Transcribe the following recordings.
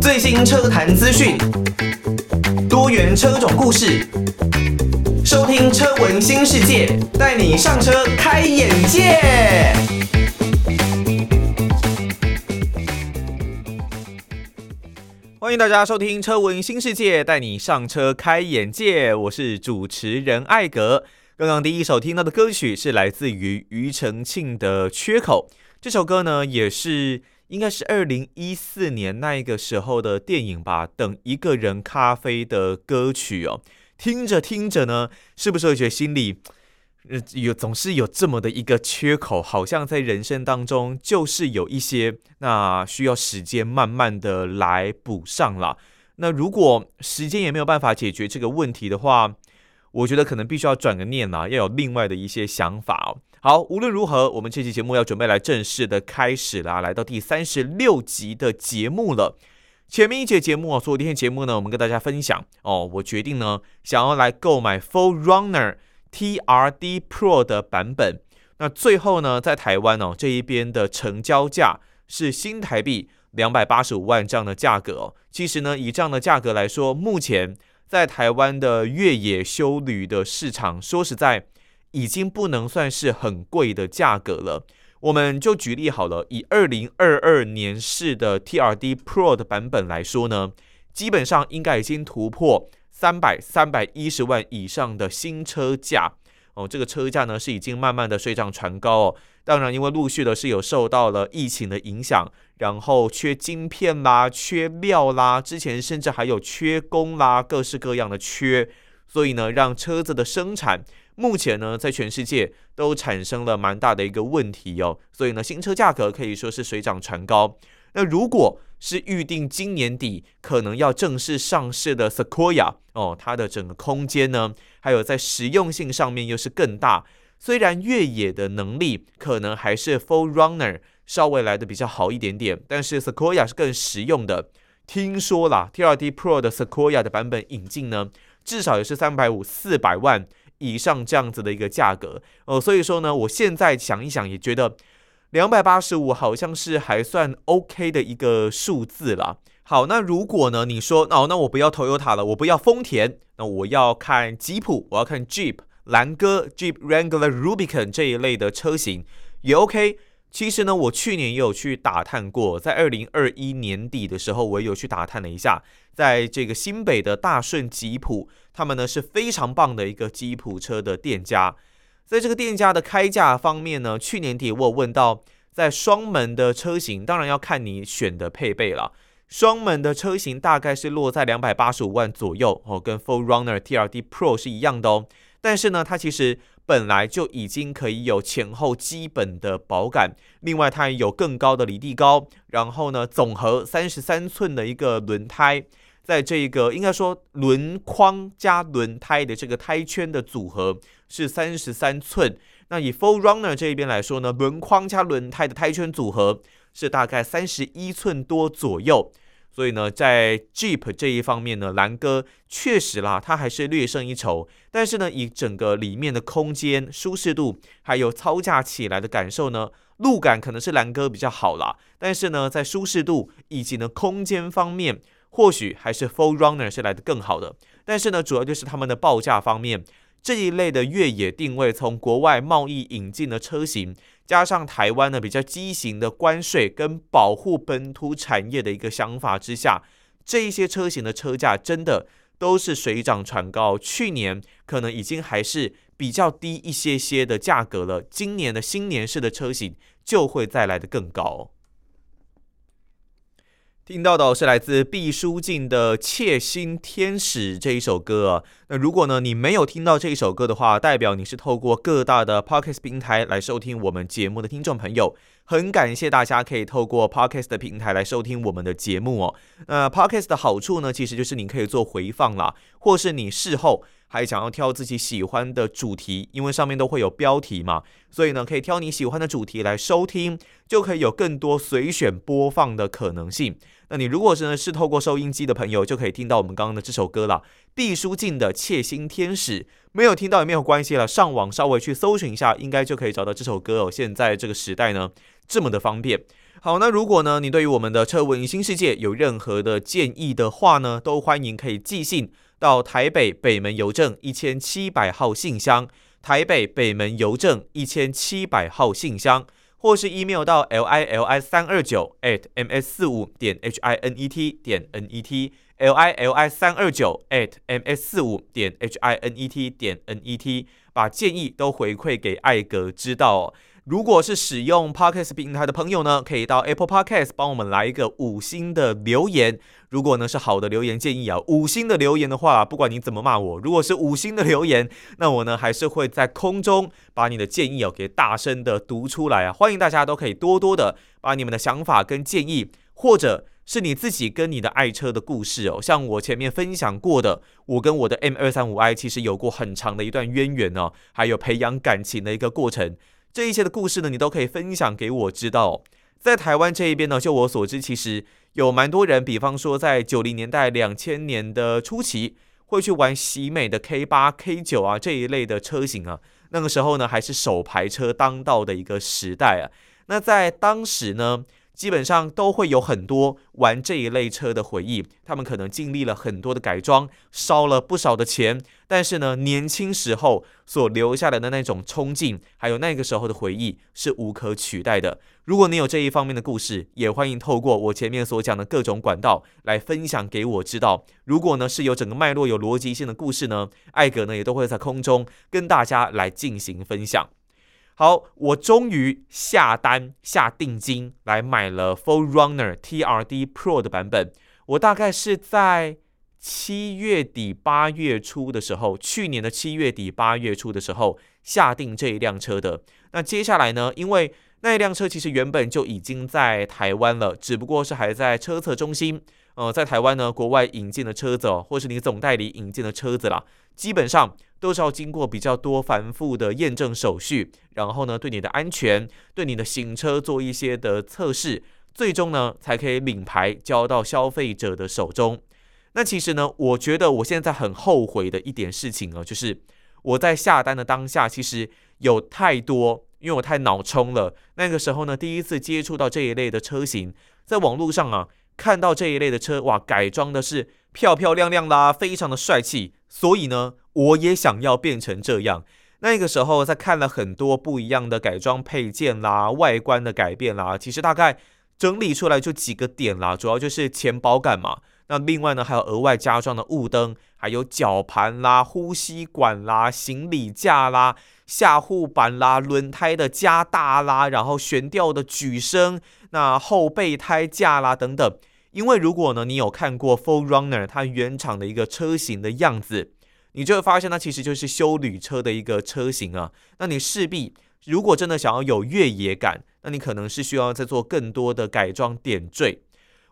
最新车坛资讯，多元车种故事，收听车闻新世界，带你上车开眼界。欢迎大家收听车闻新世界，带你上车开眼界。我是主持人艾格。刚刚第一首听到的歌曲是来自于庾澄庆的《缺口》，这首歌呢也是。应该是二零一四年那个时候的电影吧，《等一个人咖啡》的歌曲哦，听着听着呢，是不是会觉得心里有总是有这么的一个缺口，好像在人生当中就是有一些那需要时间慢慢的来补上了。那如果时间也没有办法解决这个问题的话，我觉得可能必须要转个念啦，要有另外的一些想法哦。好，无论如何，我们这期节目要准备来正式的开始了，来到第三十六集的节目了。前面一节节目啊，昨天节目呢，我们跟大家分享哦，我决定呢，想要来购买 4Runner TRD Pro 的版本。那最后呢，在台湾哦这一边的成交价是新台币两百八十五万这样的价格哦。其实呢，以这样的价格来说，目前在台湾的越野修旅的市场，说实在。已经不能算是很贵的价格了。我们就举例好了，以二零二二年式的 TRD Pro 的版本来说呢，基本上应该已经突破三百三百一十万以上的新车价哦。这个车价呢是已经慢慢的水涨船高哦。当然，因为陆续的是有受到了疫情的影响，然后缺晶片啦、缺料啦，之前甚至还有缺工啦，各式各样的缺，所以呢，让车子的生产。目前呢，在全世界都产生了蛮大的一个问题哦，所以呢，新车价格可以说是水涨船高。那如果是预定今年底可能要正式上市的 Sequoia 哦，它的整个空间呢，还有在实用性上面又是更大。虽然越野的能力可能还是 4Runner 稍微来的比较好一点点，但是 Sequoia 是更实用的。听说啦，TRD Pro 的 Sequoia 的版本引进呢，至少也是三百五四百万。以上这样子的一个价格哦，所以说呢，我现在想一想也觉得两百八十五好像是还算 OK 的一个数字了。好，那如果呢，你说哦，那我不要 Toyota 了，我不要丰田，那我要看吉普，我要看 Jeep 兰哥、Jeep Wrangler Rubicon 这一类的车型也 OK。其实呢，我去年也有去打探过，在二零二一年底的时候，我也有去打探了一下，在这个新北的大顺吉普，他们呢是非常棒的一个吉普车的店家。在这个店家的开价方面呢，去年底我有问到，在双门的车型，当然要看你选的配备了，双门的车型大概是落在两百八十五万左右哦，跟 4Runner TRD Pro 是一样的哦。但是呢，它其实本来就已经可以有前后基本的保感，另外它也有更高的离地高，然后呢，总和三十三寸的一个轮胎，在这一个应该说轮框加轮胎的这个胎圈的组合是三十三寸。那以 Full Runner 这一边来说呢，轮框加轮胎的胎圈组合是大概三十一寸多左右。所以呢，在 Jeep 这一方面呢，兰哥确实啦，它还是略胜一筹。但是呢，以整个里面的空间、舒适度，还有操驾起来的感受呢，路感可能是兰哥比较好啦。但是呢，在舒适度以及呢空间方面，或许还是 Full Runner 是来的更好的。但是呢，主要就是他们的报价方面。这一类的越野定位，从国外贸易引进的车型，加上台湾的比较畸形的关税跟保护本土产业的一个想法之下，这一些车型的车价真的都是水涨船高。去年可能已经还是比较低一些些的价格了，今年的新年式的车型就会再来的更高。听到的是来自毕书尽的《窃心天使》这一首歌。那如果呢，你没有听到这一首歌的话，代表你是透过各大的 Podcast 平台来收听我们节目的听众朋友。很感谢大家可以透过 Podcast 的平台来收听我们的节目哦。那 Podcast 的好处呢，其实就是你可以做回放啦，或是你事后还想要挑自己喜欢的主题，因为上面都会有标题嘛，所以呢，可以挑你喜欢的主题来收听，就可以有更多随选播放的可能性。那你如果是呢是透过收音机的朋友，就可以听到我们刚刚的这首歌了，毕书尽的《窃心天使》。没有听到也没有关系了，上网稍微去搜寻一下，应该就可以找到这首歌哦。现在这个时代呢，这么的方便。好，那如果呢你对于我们的车文新世界有任何的建议的话呢，都欢迎可以寄信到台北北门邮政一千七百号信箱，台北北门邮政一千七百号信箱。或是 email 到 l i l i 三二九 at m s 四五点 h i n e t 点 n e t l i l i 三二九 at m s 四五点 h i n e t 点 n e t 把建议都回馈给艾格知道。如果是使用 Podcast 平台的朋友呢，可以到 Apple Podcast 帮我们来一个五星的留言。如果呢是好的留言建议啊，五星的留言的话，不管你怎么骂我，如果是五星的留言，那我呢还是会在空中把你的建议哦给大声的读出来啊。欢迎大家都可以多多的把你们的想法跟建议，或者是你自己跟你的爱车的故事哦，像我前面分享过的，我跟我的 M 二三五 I 其实有过很长的一段渊源哦，还有培养感情的一个过程。这一切的故事呢，你都可以分享给我知道。在台湾这一边呢，就我所知，其实有蛮多人，比方说在九零年代、两千年的初期，会去玩喜美的 K 八、K 九啊这一类的车型啊。那个时候呢，还是手排车当道的一个时代啊。那在当时呢，基本上都会有很多玩这一类车的回忆，他们可能经历了很多的改装，烧了不少的钱，但是呢，年轻时候所留下来的那种冲劲，还有那个时候的回忆是无可取代的。如果你有这一方面的故事，也欢迎透过我前面所讲的各种管道来分享给我知道。如果呢是有整个脉络、有逻辑性的故事呢，艾格呢也都会在空中跟大家来进行分享。好，我终于下单下定金来买了 4Runner TRD Pro 的版本。我大概是在七月底八月初的时候，去年的七月底八月初的时候下定这一辆车的。那接下来呢，因为那一辆车其实原本就已经在台湾了，只不过是还在车测中心。呃，在台湾呢，国外引进的车子哦，或是你总代理引进的车子啦，基本上。都是要经过比较多繁复的验证手续，然后呢，对你的安全、对你的行车做一些的测试，最终呢，才可以领牌交到消费者的手中。那其实呢，我觉得我现在很后悔的一点事情啊，就是我在下单的当下，其实有太多，因为我太脑冲了。那个时候呢，第一次接触到这一类的车型，在网络上啊，看到这一类的车，哇，改装的是漂漂亮亮啦，非常的帅气，所以呢。我也想要变成这样。那个时候，在看了很多不一样的改装配件啦、外观的改变啦，其实大概整理出来就几个点啦，主要就是前保感嘛。那另外呢，还有额外加装的雾灯，还有绞盘啦、呼吸管啦、行李架啦、下护板啦、轮胎的加大啦，然后悬吊的举升、那后备胎架啦等等。因为如果呢，你有看过 4Runner 它原厂的一个车型的样子。你就会发现，它其实就是休旅车的一个车型啊。那你势必，如果真的想要有越野感，那你可能是需要再做更多的改装点缀。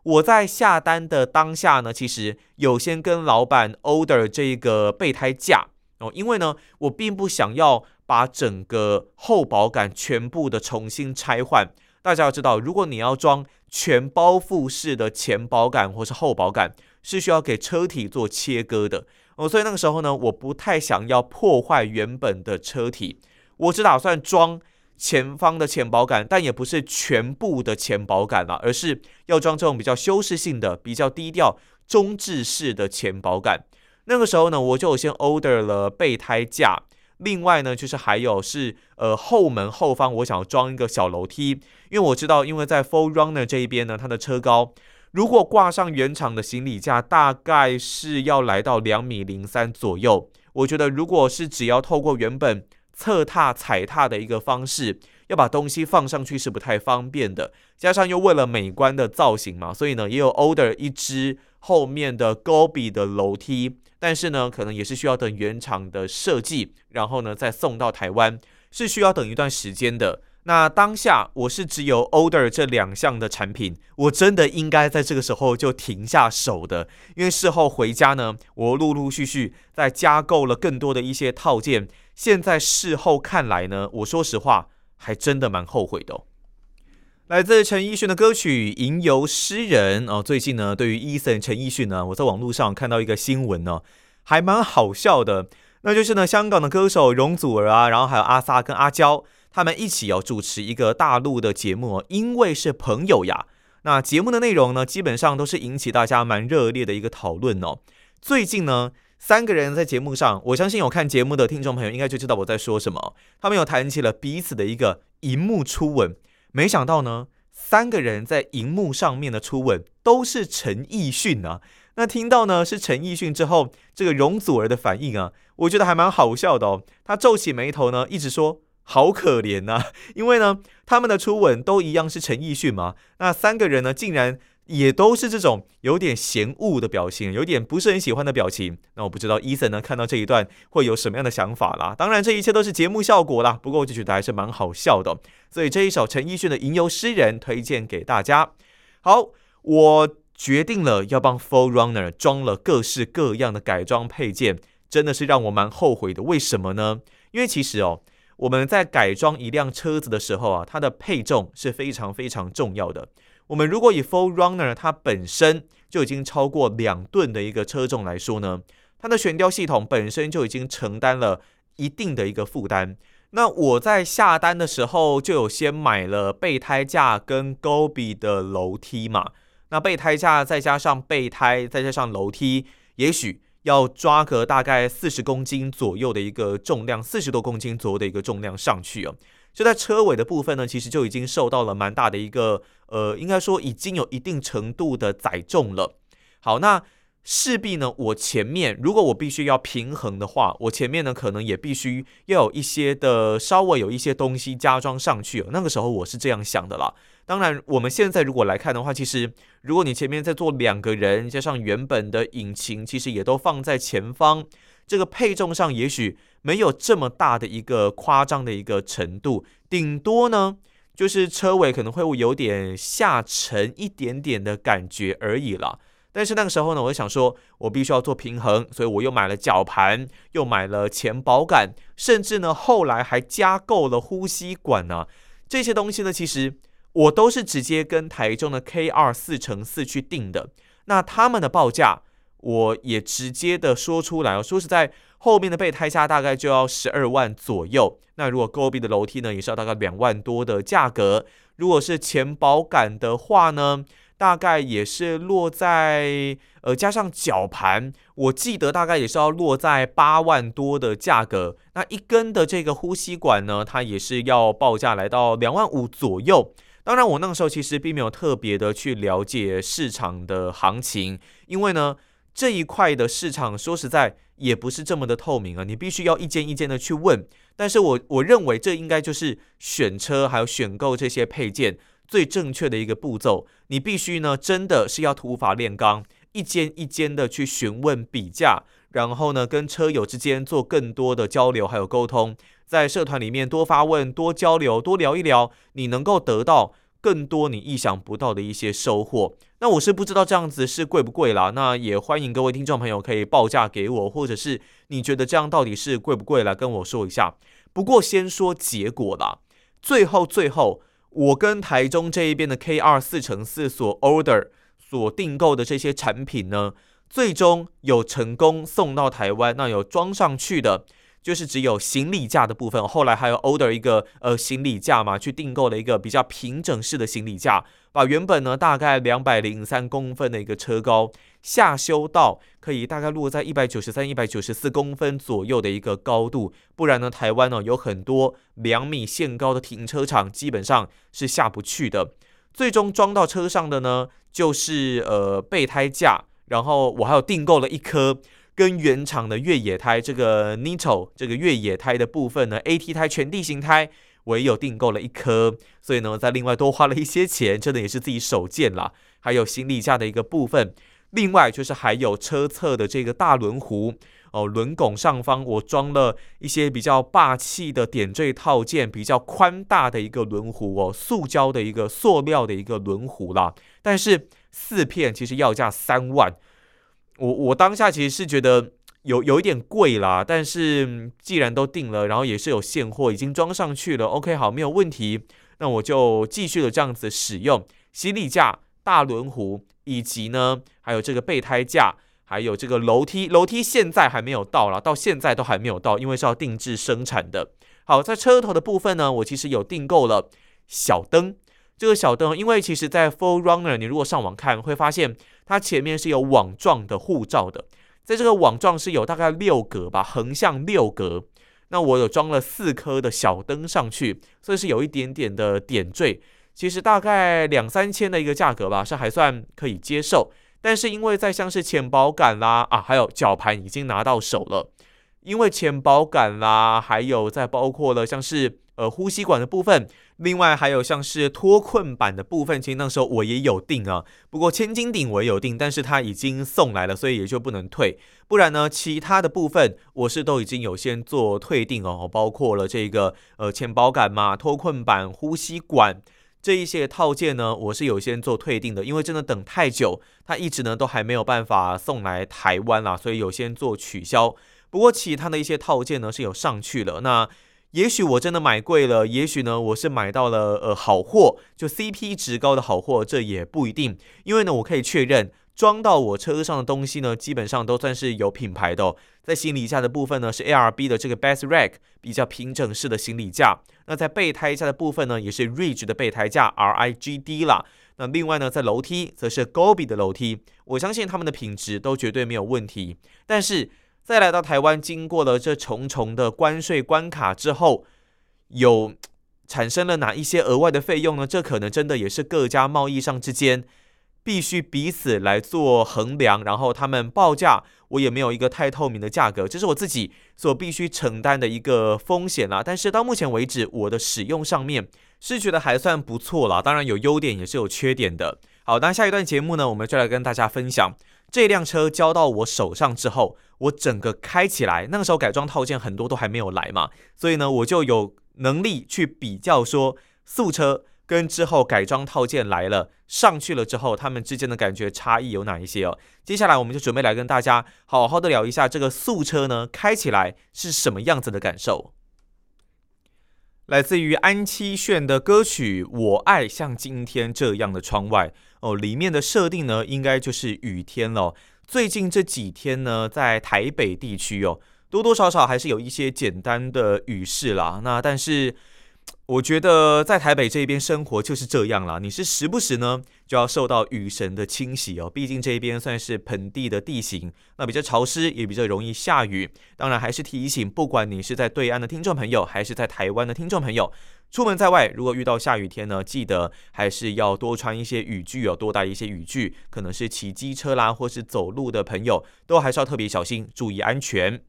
我在下单的当下呢，其实有先跟老板 order 这个备胎架哦，因为呢，我并不想要把整个后保杆全部的重新拆换。大家要知道，如果你要装全包覆式的前保杆或是后保杆，是需要给车体做切割的。哦，所以那个时候呢，我不太想要破坏原本的车体，我只打算装前方的前保杆，但也不是全部的前保杆了，而是要装这种比较修饰性的、比较低调、中置式的前保杆。那个时候呢，我就先 order 了备胎架，另外呢，就是还有是呃后门后方，我想要装一个小楼梯，因为我知道，因为在 Full Runner 这一边呢，它的车高。如果挂上原厂的行李架，大概是要来到两米零三左右。我觉得，如果是只要透过原本侧踏踩踏的一个方式，要把东西放上去是不太方便的。加上又为了美观的造型嘛，所以呢，也有 order 一只后面的 Gobi 的楼梯。但是呢，可能也是需要等原厂的设计，然后呢再送到台湾，是需要等一段时间的。那当下我是只有 order 这两项的产品，我真的应该在这个时候就停下手的，因为事后回家呢，我陆陆续续在加购了更多的一些套件。现在事后看来呢，我说实话还真的蛮后悔的。来自陈奕迅的歌曲《吟游诗人》哦。最近呢，对于 Eason 陈奕迅呢，我在网络上看到一个新闻呢，还蛮好笑的。那就是呢，香港的歌手容祖儿啊，然后还有阿 Sa 跟阿娇，他们一起要主持一个大陆的节目，因为是朋友呀。那节目的内容呢，基本上都是引起大家蛮热烈的一个讨论哦。最近呢，三个人在节目上，我相信有看节目的听众朋友应该就知道我在说什么。他们有谈起了彼此的一个荧幕初吻。没想到呢，三个人在荧幕上面的初吻都是陈奕迅啊。那听到呢是陈奕迅之后，这个容祖儿的反应啊，我觉得还蛮好笑的哦。他皱起眉头呢，一直说好可怜呐，因为呢他们的初吻都一样是陈奕迅嘛。那三个人呢，竟然。也都是这种有点嫌恶的表情，有点不是很喜欢的表情。那我不知道 Eason 呢看到这一段会有什么样的想法啦。当然，这一切都是节目效果啦。不过我就觉得还是蛮好笑的。所以这一首陈奕迅的《吟游诗人》推荐给大家。好，我决定了要帮 4Runner 装了各式各样的改装配件，真的是让我蛮后悔的。为什么呢？因为其实哦，我们在改装一辆车子的时候啊，它的配重是非常非常重要的。我们如果以 Full Runner 它本身就已经超过两吨的一个车重来说呢，它的悬吊系统本身就已经承担了一定的一个负担。那我在下单的时候就有先买了备胎架跟 Gobi 的楼梯嘛。那备胎架再加上备胎再加上楼梯，也许要抓个大概四十公斤左右的一个重量，四十多公斤左右的一个重量上去哦。就在车尾的部分呢，其实就已经受到了蛮大的一个，呃，应该说已经有一定程度的载重了。好，那势必呢，我前面如果我必须要平衡的话，我前面呢可能也必须要有一些的稍微有一些东西加装上去。那个时候我是这样想的啦。当然，我们现在如果来看的话，其实如果你前面在坐两个人，加上原本的引擎，其实也都放在前方。这个配重上也许没有这么大的一个夸张的一个程度，顶多呢就是车尾可能会有点下沉一点点的感觉而已了。但是那个时候呢，我就想说，我必须要做平衡，所以我又买了绞盘，又买了前保杆，甚至呢后来还加购了呼吸管呢。这些东西呢，其实我都是直接跟台中的 K 二四乘四去订的。那他们的报价。我也直接的说出来哦，说实在，后面的备胎架大概就要十二万左右。那如果 Gobi 的楼梯呢，也是要大概两万多的价格。如果是前保杆的话呢，大概也是落在呃加上绞盘，我记得大概也是要落在八万多的价格。那一根的这个呼吸管呢，它也是要报价来到两万五左右。当然，我那个时候其实并没有特别的去了解市场的行情，因为呢。这一块的市场，说实在也不是这么的透明啊，你必须要一间一间的去问。但是我我认为这应该就是选车还有选购这些配件最正确的一个步骤。你必须呢，真的是要土法炼钢，一间一间的去询问比价，然后呢，跟车友之间做更多的交流还有沟通，在社团里面多发问、多交流、多聊一聊，你能够得到。更多你意想不到的一些收获，那我是不知道这样子是贵不贵啦。那也欢迎各位听众朋友可以报价给我，或者是你觉得这样到底是贵不贵来跟我说一下。不过先说结果啦，最后最后我跟台中这一边的 KR 四乘四所 order 所订购的这些产品呢，最终有成功送到台湾，那有装上去的。就是只有行李架的部分，后来还有 order 一个呃行李架嘛，去订购了一个比较平整式的行李架，把原本呢大概两百零三公分的一个车高下修到可以大概落在一百九十三、一百九十四公分左右的一个高度，不然呢台湾呢有很多两米限高的停车场基本上是下不去的。最终装到车上的呢就是呃备胎架，然后我还有订购了一颗。跟原厂的越野胎，这个 Nitto 这个越野胎的部分呢，AT 胎全地形胎，我也有订购了一颗，所以呢，再另外多花了一些钱，真的也是自己手贱啦。还有行李架的一个部分，另外就是还有车侧的这个大轮毂哦，轮拱上方我装了一些比较霸气的点缀套件，比较宽大的一个轮毂哦，塑胶的一个塑料的一个轮毂啦，但是四片其实要价三万。我我当下其实是觉得有有一点贵啦，但是既然都订了，然后也是有现货，已经装上去了，OK，好，没有问题，那我就继续的这样子使用行李架、大轮毂，以及呢，还有这个备胎架，还有这个楼梯，楼梯现在还没有到啦，到现在都还没有到，因为是要定制生产的。好，在车头的部分呢，我其实有订购了小灯，这个小灯，因为其实在 Full Runner，你如果上网看，会发现它前面是有网状的护罩的。在这个网状是有大概六格吧，横向六格。那我有装了四颗的小灯上去，所以是有一点点的点缀。其实大概两三千的一个价格吧，是还算可以接受。但是因为在像是前保杆啦啊，还有绞盘已经拿到手了，因为前保杆啦，还有再包括了像是。呃，呼吸管的部分，另外还有像是脱困板的部分，其实那时候我也有订啊。不过千斤顶我也有订，但是它已经送来了，所以也就不能退。不然呢，其他的部分我是都已经有先做退订哦，包括了这个呃钱包杆嘛、脱困板、呼吸管这一些套件呢，我是有先做退订的，因为真的等太久，它一直呢都还没有办法送来台湾啦，所以有先做取消。不过其他的一些套件呢是有上去了，那。也许我真的买贵了，也许呢，我是买到了呃好货，就 CP 值高的好货，这也不一定。因为呢，我可以确认装到我车上的东西呢，基本上都算是有品牌的。在行李架的部分呢，是 ARB 的这个 Best Rack 比较平整式的行李架。那在备胎架的部分呢，也是 Ridge 的备胎架 RIGD 啦。那另外呢，在楼梯则是 Gobi 的楼梯，我相信他们的品质都绝对没有问题。但是。再来到台湾，经过了这重重的关税关卡之后，有产生了哪一些额外的费用呢？这可能真的也是各家贸易商之间必须彼此来做衡量，然后他们报价，我也没有一个太透明的价格，这是我自己所必须承担的一个风险啦。但是到目前为止，我的使用上面是觉得还算不错啦，当然有优点也是有缺点的。好，那下一段节目呢，我们就来跟大家分享。这辆车交到我手上之后，我整个开起来，那个时候改装套件很多都还没有来嘛，所以呢，我就有能力去比较说素车跟之后改装套件来了上去了之后，他们之间的感觉差异有哪一些哦？接下来我们就准备来跟大家好好的聊一下这个素车呢，开起来是什么样子的感受。来自于安七炫的歌曲《我爱像今天这样的窗外》。哦，里面的设定呢，应该就是雨天了。最近这几天呢，在台北地区哦，多多少少还是有一些简单的雨势啦。那但是。我觉得在台北这边生活就是这样啦，你是时不时呢就要受到雨神的侵袭哦。毕竟这边算是盆地的地形，那比较潮湿，也比较容易下雨。当然还是提醒，不管你是在对岸的听众朋友，还是在台湾的听众朋友，出门在外如果遇到下雨天呢，记得还是要多穿一些雨具哦，多带一些雨具。可能是骑机车啦，或是走路的朋友，都还是要特别小心，注意安全。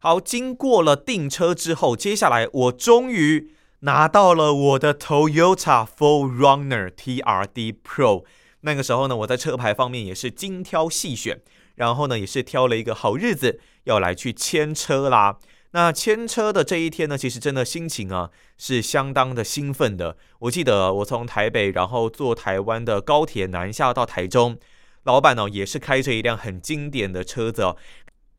好，经过了订车之后，接下来我终于。拿到了我的 Toyota 4Runner TRD Pro，那个时候呢，我在车牌方面也是精挑细选，然后呢，也是挑了一个好日子要来去签车啦。那牵车的这一天呢，其实真的心情啊是相当的兴奋的。我记得我从台北，然后坐台湾的高铁南下到台中，老板呢也是开着一辆很经典的车子哦。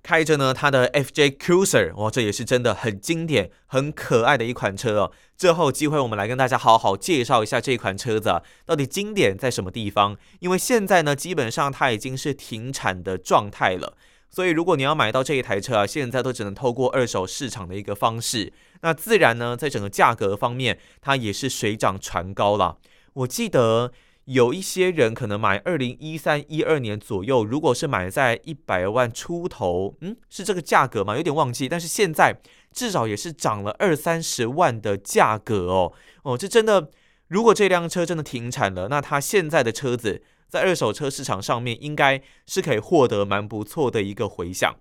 开着呢，他的 FJ Cruiser，哇，这也是真的很经典、很可爱的一款车哦。最后机会，我们来跟大家好好介绍一下这款车子啊到底经典在什么地方。因为现在呢，基本上它已经是停产的状态了，所以如果你要买到这一台车啊，现在都只能透过二手市场的一个方式。那自然呢，在整个价格方面，它也是水涨船高了。我记得。有一些人可能买二零一三一二年左右，如果是买在一百万出头，嗯，是这个价格吗？有点忘记。但是现在至少也是涨了二三十万的价格哦。哦，这真的，如果这辆车真的停产了，那它现在的车子在二手车市场上面应该是可以获得蛮不错的一个回响。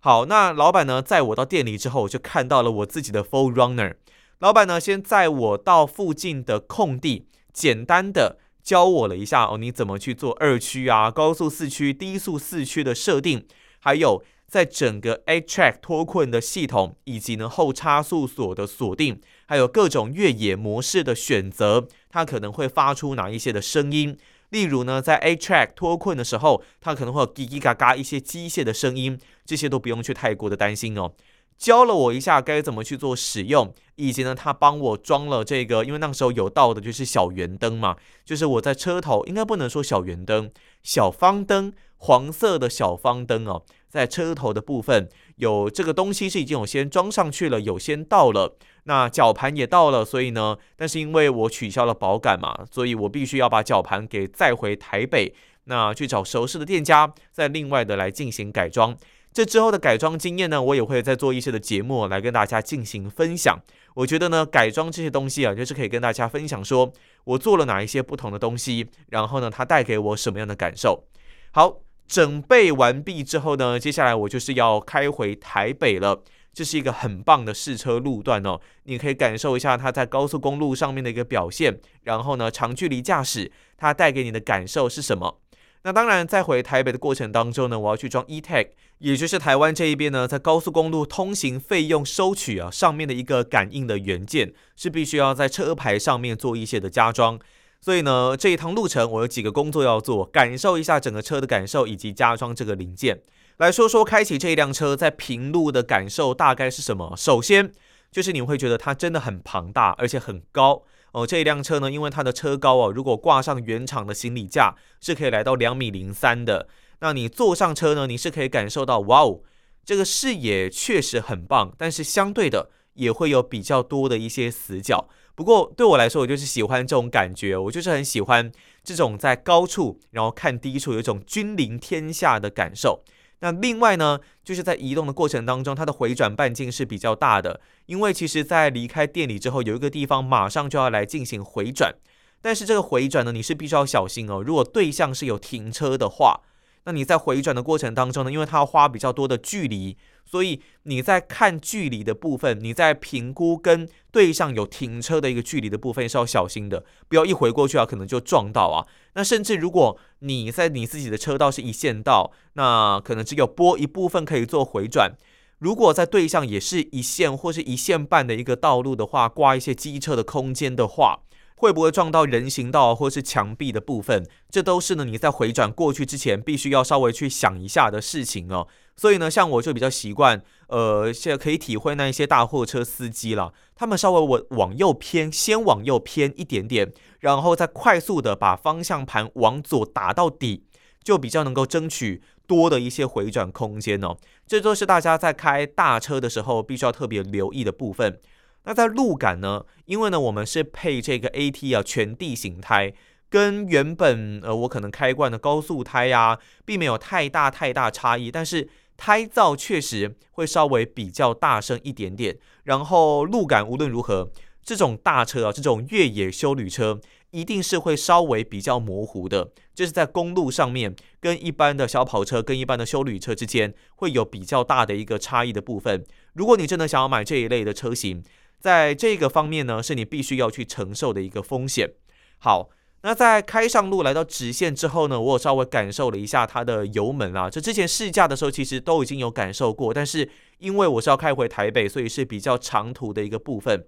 好，那老板呢，在我到店里之后，我就看到了我自己的 Full Runner。老板呢，先载我到附近的空地，简单的。教我了一下哦，你怎么去做二驱啊、高速四驱、低速四驱的设定，还有在整个 A-Track 脱困的系统，以及呢后差速锁的锁定，还有各种越野模式的选择，它可能会发出哪一些的声音？例如呢，在 A-Track 脱困的时候，它可能会有叽叽嘎嘎一些机械的声音，这些都不用去太过的担心哦。教了我一下该怎么去做使用，以及呢，他帮我装了这个，因为那时候有到的就是小圆灯嘛，就是我在车头应该不能说小圆灯，小方灯，黄色的小方灯哦，在车头的部分有这个东西是已经有先装上去了，有先到了，那绞盘也到了，所以呢，但是因为我取消了保杆嘛，所以我必须要把绞盘给载回台北，那去找熟识的店家，再另外的来进行改装。这之后的改装经验呢，我也会再做一些的节目来跟大家进行分享。我觉得呢，改装这些东西啊，就是可以跟大家分享，说我做了哪一些不同的东西，然后呢，它带给我什么样的感受。好，整备完毕之后呢，接下来我就是要开回台北了。这是一个很棒的试车路段哦，你可以感受一下它在高速公路上面的一个表现。然后呢，长距离驾驶它带给你的感受是什么？那当然，在回台北的过程当中呢，我要去装 eTag，也就是台湾这一边呢，在高速公路通行费用收取啊上面的一个感应的元件，是必须要在车牌上面做一些的加装。所以呢，这一趟路程我有几个工作要做，感受一下整个车的感受，以及加装这个零件。来说说开启这一辆车在平路的感受大概是什么？首先就是你会觉得它真的很庞大，而且很高。哦，这一辆车呢，因为它的车高哦，如果挂上原厂的行李架，是可以来到两米零三的。那你坐上车呢，你是可以感受到，哇哦，这个视野确实很棒，但是相对的也会有比较多的一些死角。不过对我来说，我就是喜欢这种感觉，我就是很喜欢这种在高处然后看低处，有一种君临天下的感受。那另外呢，就是在移动的过程当中，它的回转半径是比较大的，因为其实在离开店里之后，有一个地方马上就要来进行回转，但是这个回转呢，你是必须要小心哦。如果对向是有停车的话，那你在回转的过程当中呢，因为它要花比较多的距离。所以你在看距离的部分，你在评估跟对向有停车的一个距离的部分是要小心的，不要一回过去啊，可能就撞到啊。那甚至如果你在你自己的车道是一线道，那可能只有拨一部分可以做回转。如果在对向也是一线或是一线半的一个道路的话，挂一些机车的空间的话，会不会撞到人行道或是墙壁的部分？这都是呢你在回转过去之前必须要稍微去想一下的事情哦。所以呢，像我就比较习惯，呃，现在可以体会那一些大货车司机了，他们稍微往往右偏，先往右偏一点点，然后再快速的把方向盘往左打到底，就比较能够争取多的一些回转空间哦。这都是大家在开大车的时候必须要特别留意的部分。那在路感呢，因为呢我们是配这个 AT 啊全地形胎。跟原本呃我可能开惯的高速胎呀、并没有太大太大差异，但是胎噪确实会稍微比较大声一点点。然后路感无论如何，这种大车啊，这种越野休旅车，一定是会稍微比较模糊的，就是在公路上面跟一般的小跑车跟一般的休旅车之间会有比较大的一个差异的部分。如果你真的想要买这一类的车型，在这个方面呢，是你必须要去承受的一个风险。好。那在开上路来到直线之后呢，我有稍微感受了一下它的油门啊。这之前试驾的时候其实都已经有感受过，但是因为我是要开回台北，所以是比较长途的一个部分。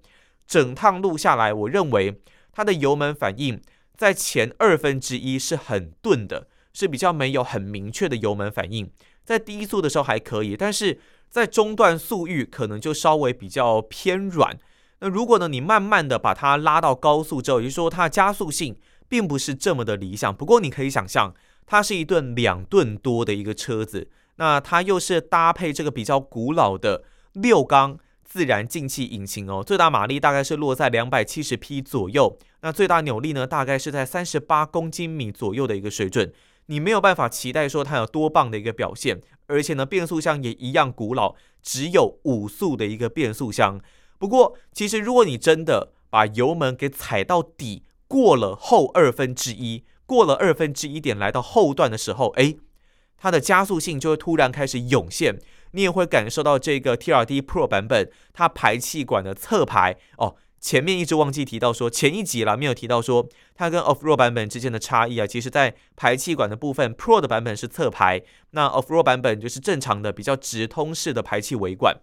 整趟路下来，我认为它的油门反应在前二分之一是很钝的，是比较没有很明确的油门反应。在低速的时候还可以，但是在中段速域可能就稍微比较偏软。那如果呢，你慢慢的把它拉到高速之后，也就是说它的加速性。并不是这么的理想，不过你可以想象，它是一吨两吨多的一个车子，那它又是搭配这个比较古老的六缸自然进气引擎哦，最大马力大概是落在两百七十匹左右，那最大扭力呢，大概是在三十八公斤米左右的一个水准，你没有办法期待说它有多棒的一个表现，而且呢，变速箱也一样古老，只有五速的一个变速箱。不过，其实如果你真的把油门给踩到底，过了后二分之一，过了二分之一点，来到后段的时候，哎，它的加速性就会突然开始涌现，你也会感受到这个 TRD Pro 版本它排气管的侧排哦。前面一直忘记提到说，前一集啦没有提到说它跟 Off Road 版本之间的差异啊。其实，在排气管的部分，Pro 的版本是侧排，那 Off Road 版本就是正常的比较直通式的排气尾管。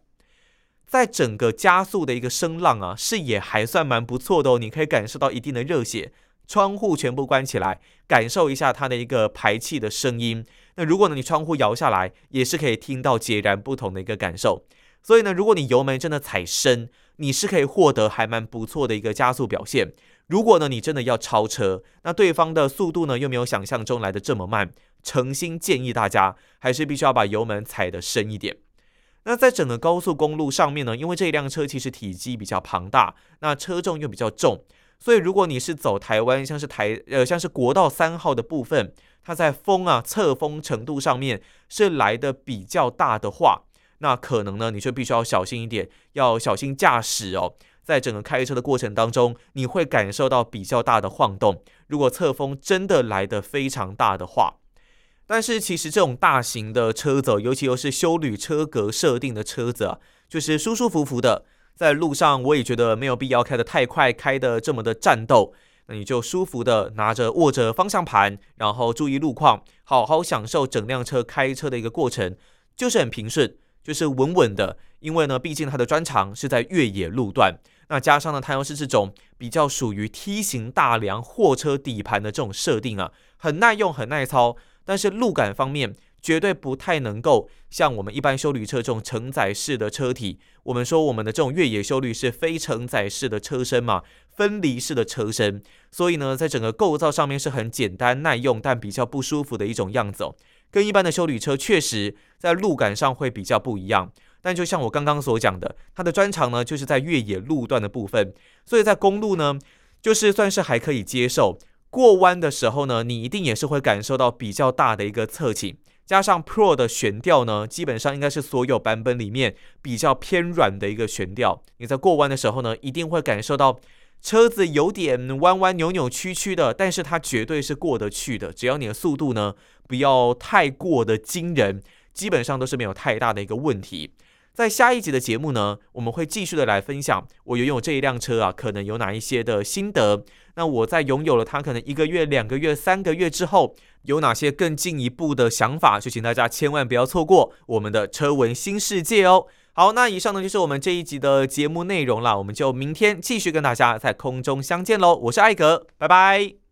在整个加速的一个声浪啊，视野还算蛮不错的哦，你可以感受到一定的热血，窗户全部关起来，感受一下它的一个排气的声音。那如果呢，你窗户摇下来，也是可以听到截然不同的一个感受。所以呢，如果你油门真的踩深，你是可以获得还蛮不错的一个加速表现。如果呢，你真的要超车，那对方的速度呢又没有想象中来的这么慢，诚心建议大家还是必须要把油门踩得深一点。那在整个高速公路上面呢，因为这一辆车其实体积比较庞大，那车重又比较重，所以如果你是走台湾，像是台呃像是国道三号的部分，它在风啊侧风程度上面是来的比较大的话，那可能呢你就必须要小心一点，要小心驾驶哦。在整个开车的过程当中，你会感受到比较大的晃动。如果侧风真的来的非常大的话，但是其实这种大型的车子，尤其又是休旅车格设定的车子啊，就是舒舒服服的在路上，我也觉得没有必要开得太快，开得这么的战斗。那你就舒服的拿着握着方向盘，然后注意路况，好好享受整辆车开车的一个过程，就是很平顺，就是稳稳的。因为呢，毕竟它的专长是在越野路段。那加上呢，它又是这种比较属于梯形大梁货车底盘的这种设定啊，很耐用，很耐操。但是路感方面，绝对不太能够像我们一般修旅车这种承载式的车体。我们说我们的这种越野修旅是非承载式的车身嘛，分离式的车身。所以呢，在整个构造上面是很简单耐用，但比较不舒服的一种样子哦。跟一般的修旅车确实在路感上会比较不一样。但就像我刚刚所讲的，它的专长呢，就是在越野路段的部分，所以在公路呢，就是算是还可以接受。过弯的时候呢，你一定也是会感受到比较大的一个侧倾，加上 Pro 的悬吊呢，基本上应该是所有版本里面比较偏软的一个悬吊。你在过弯的时候呢，一定会感受到车子有点弯弯扭扭曲曲的，但是它绝对是过得去的，只要你的速度呢，不要太过的惊人，基本上都是没有太大的一个问题。在下一集的节目呢，我们会继续的来分享我拥有这一辆车啊，可能有哪一些的心得。那我在拥有了它可能一个月、两个月、三个月之后，有哪些更进一步的想法？就请大家千万不要错过我们的车闻新世界哦。好，那以上呢就是我们这一集的节目内容了，我们就明天继续跟大家在空中相见喽。我是艾格，拜拜。